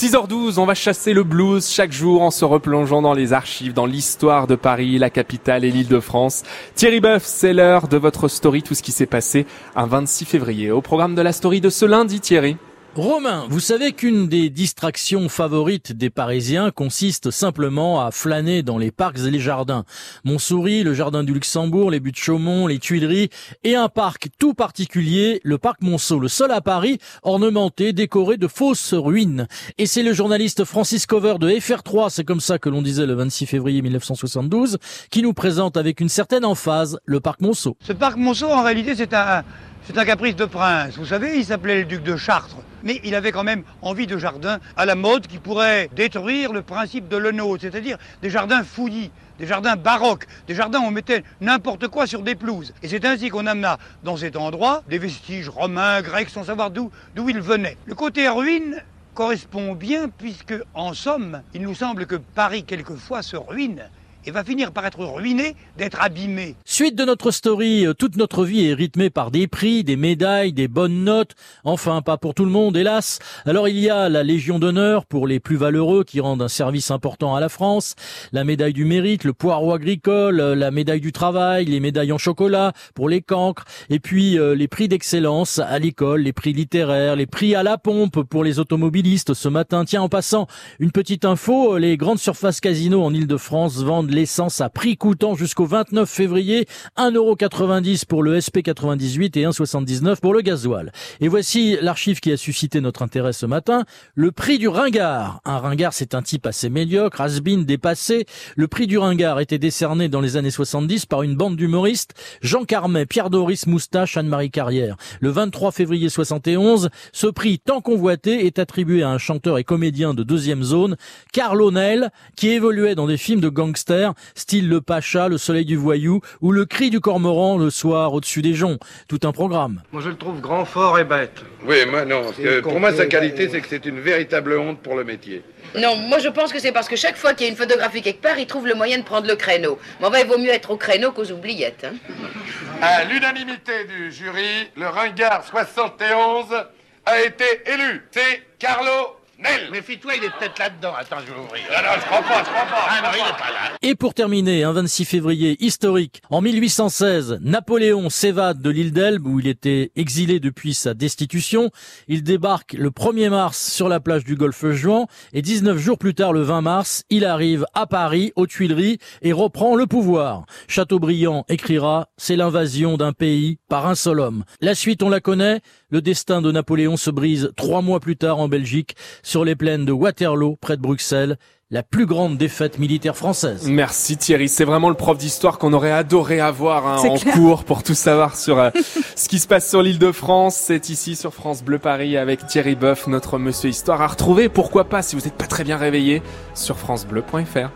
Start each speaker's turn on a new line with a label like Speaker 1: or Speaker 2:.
Speaker 1: 6h12, on va chasser le blues chaque jour en se replongeant dans les archives, dans l'histoire de Paris, la capitale et l'île de France. Thierry Boeuf, c'est l'heure de votre story, tout ce qui s'est passé un 26 février. Au programme de la story de ce lundi, Thierry.
Speaker 2: Romain, vous savez qu'une des distractions favorites des Parisiens consiste simplement à flâner dans les parcs et les jardins. Montsouris, le jardin du Luxembourg, les buttes Chaumont, les Tuileries et un parc tout particulier, le parc Monceau, le seul à Paris ornementé, décoré de fausses ruines. Et c'est le journaliste Francis Cover de FR3, c'est comme ça que l'on disait le 26 février 1972, qui nous présente avec une certaine emphase le parc Monceau.
Speaker 3: Ce parc Monceau, en réalité, c'est un, c'est un caprice de prince. Vous savez, il s'appelait le duc de Chartres mais il avait quand même envie de jardins à la mode qui pourraient détruire le principe de l'Eno, c'est-à-dire des jardins fouillis, des jardins baroques, des jardins où on mettait n'importe quoi sur des pelouses. Et c'est ainsi qu'on amena dans cet endroit des vestiges romains, grecs, sans savoir d'où, d'où ils venaient. Le côté ruine correspond bien puisque, en somme, il nous semble que Paris quelquefois se ruine et va finir par être ruiné, d'être abîmé.
Speaker 2: Suite de notre story, euh, toute notre vie est rythmée par des prix, des médailles, des bonnes notes. Enfin, pas pour tout le monde, hélas. Alors il y a la Légion d'honneur pour les plus valeureux qui rendent un service important à la France, la médaille du mérite, le poireau agricole, euh, la médaille du travail, les médailles en chocolat pour les cancres, et puis euh, les prix d'excellence à l'école, les prix littéraires, les prix à la pompe pour les automobilistes ce matin. Tiens, en passant, une petite info, les grandes surfaces casinos en Ile-de-France vendent à prix coûtant jusqu'au 29 février, 1,90€ pour le SP98 et 1,79€ pour le gasoil. Et voici l'archive qui a suscité notre intérêt ce matin, le prix du ringard. Un ringard, c'est un type assez médiocre, has dépassé. Le prix du ringard était décerné dans les années 70 par une bande d'humoristes, Jean Carmet, Pierre Doris Moustache, Anne-Marie Carrière. Le 23 février 71, ce prix tant convoité est attribué à un chanteur et comédien de deuxième zone, Carl O'Neill, qui évoluait dans des films de gangsters style Le Pacha, Le Soleil du Voyou ou Le Cri du Cormoran le soir au-dessus des joncs. Tout un programme.
Speaker 4: Moi je le trouve grand, fort et bête.
Speaker 5: Oui, moi non. pour moi sa qualité c'est que c'est une véritable honte pour le métier.
Speaker 6: Non, moi je pense que c'est parce que chaque fois qu'il y a une photographie quelque part, il trouve le moyen de prendre le créneau. Mais enfin, il vaut mieux être au créneau qu'aux oubliettes. Hein.
Speaker 5: À l'unanimité du jury, le ringard 71 a été élu. C'est Carlo Nel
Speaker 4: Méfie-toi, il est peut-être là-dedans. Attends, je vais ouvrir.
Speaker 5: Non, je crois pas, je crois pas.
Speaker 4: Ah non, il est pas là.
Speaker 2: Et pour terminer, un 26 février historique, en 1816, Napoléon s'évade de l'île d'Elbe où il était exilé depuis sa destitution. Il débarque le 1er mars sur la plage du golfe Juan et 19 jours plus tard, le 20 mars, il arrive à Paris, aux Tuileries et reprend le pouvoir. Chateaubriand écrira, c'est l'invasion d'un pays par un seul homme. La suite, on la connaît. Le destin de Napoléon se brise trois mois plus tard en Belgique sur les plaines de Waterloo, près de Bruxelles, la plus grande défaite militaire française.
Speaker 1: Merci Thierry, c'est vraiment le prof d'histoire qu'on aurait adoré avoir hein, en cours pour tout savoir sur euh, ce qui se passe sur l'île de France. C'est ici sur France Bleu Paris avec Thierry Boeuf, notre monsieur histoire à retrouver, pourquoi pas si vous n'êtes pas très bien réveillé, sur francebleu.fr.